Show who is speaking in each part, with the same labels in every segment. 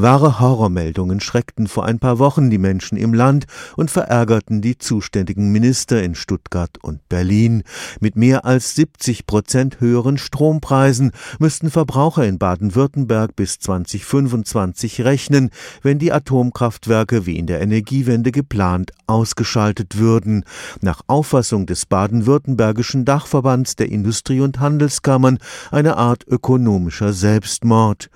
Speaker 1: Wahre Horrormeldungen schreckten vor ein paar Wochen die Menschen im Land und verärgerten die zuständigen Minister in Stuttgart und Berlin. Mit mehr als 70 Prozent höheren Strompreisen müssten Verbraucher in Baden-Württemberg bis 2025 rechnen, wenn die Atomkraftwerke wie in der Energiewende geplant ausgeschaltet würden. Nach Auffassung des baden-württembergischen Dachverbands der Industrie- und Handelskammern eine Art ökonomischer Selbstmord.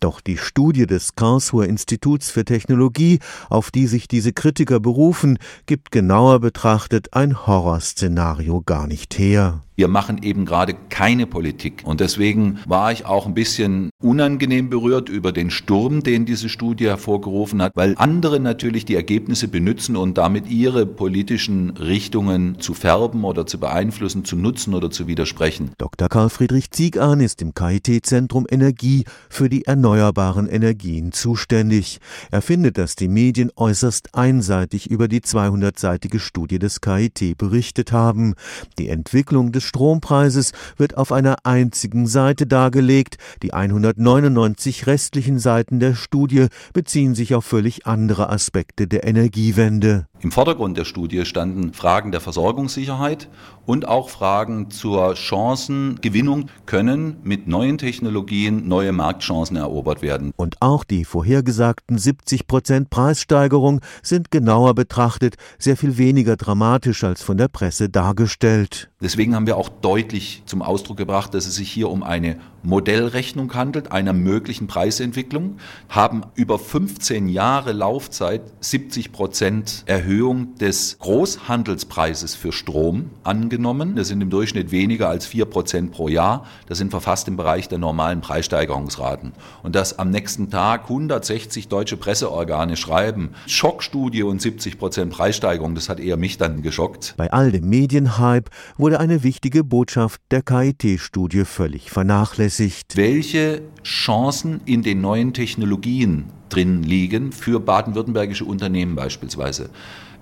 Speaker 1: Doch die Studie des Karlsruher Instituts für Technologie, auf die sich diese Kritiker berufen, gibt genauer betrachtet ein Horrorszenario gar nicht her.
Speaker 2: Wir machen eben gerade keine Politik. Und deswegen war ich auch ein bisschen unangenehm berührt über den Sturm, den diese Studie hervorgerufen hat, weil andere natürlich die Ergebnisse benutzen und damit ihre politischen Richtungen zu färben oder zu beeinflussen, zu nutzen oder zu widersprechen.
Speaker 1: Dr. Karl Friedrich Ziegan ist im KIT-Zentrum Energie für die erneuerbaren Energien zuständig. Er findet, dass die Medien äußerst einseitig über die 200-seitige Studie des KIT berichtet haben. Die Entwicklung des Strompreises wird auf einer einzigen Seite dargelegt. Die 199 restlichen Seiten der Studie beziehen sich auf völlig andere Aspekte der Energiewende.
Speaker 2: Im Vordergrund der Studie standen Fragen der Versorgungssicherheit und auch Fragen zur Chancengewinnung. Können mit neuen Technologien neue Marktchancen erobert werden?
Speaker 1: Und auch die vorhergesagten 70 Prozent Preissteigerung sind genauer betrachtet sehr viel weniger dramatisch als von der Presse dargestellt.
Speaker 2: Deswegen haben wir auch deutlich zum Ausdruck gebracht, dass es sich hier um eine Modellrechnung handelt, einer möglichen Preisentwicklung, haben über 15 Jahre Laufzeit 70 Prozent Erhöhung des Großhandelspreises für Strom angenommen. Das sind im Durchschnitt weniger als 4 Prozent pro Jahr. Das sind verfasst im Bereich der normalen Preissteigerungsraten. Und dass am nächsten Tag 160 deutsche Presseorgane schreiben, Schockstudie und 70 Prozent Preissteigerung, das hat eher mich dann geschockt.
Speaker 1: Bei all dem Medienhype wurde eine wichtige Botschaft der KIT-Studie völlig vernachlässigt.
Speaker 2: Welche Chancen in den neuen Technologien drin liegen für baden-württembergische Unternehmen beispielsweise?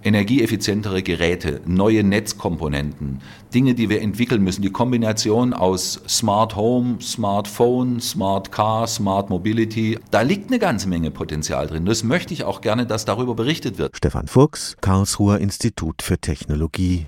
Speaker 2: energieeffizientere Geräte, neue Netzkomponenten, Dinge, die wir entwickeln müssen, die Kombination aus Smart Home, Smartphone, Smart Car, Smart Mobility, da liegt eine ganze Menge Potenzial drin. Das möchte ich auch gerne, dass darüber berichtet wird.
Speaker 1: Stefan Fuchs, Karlsruher Institut für Technologie.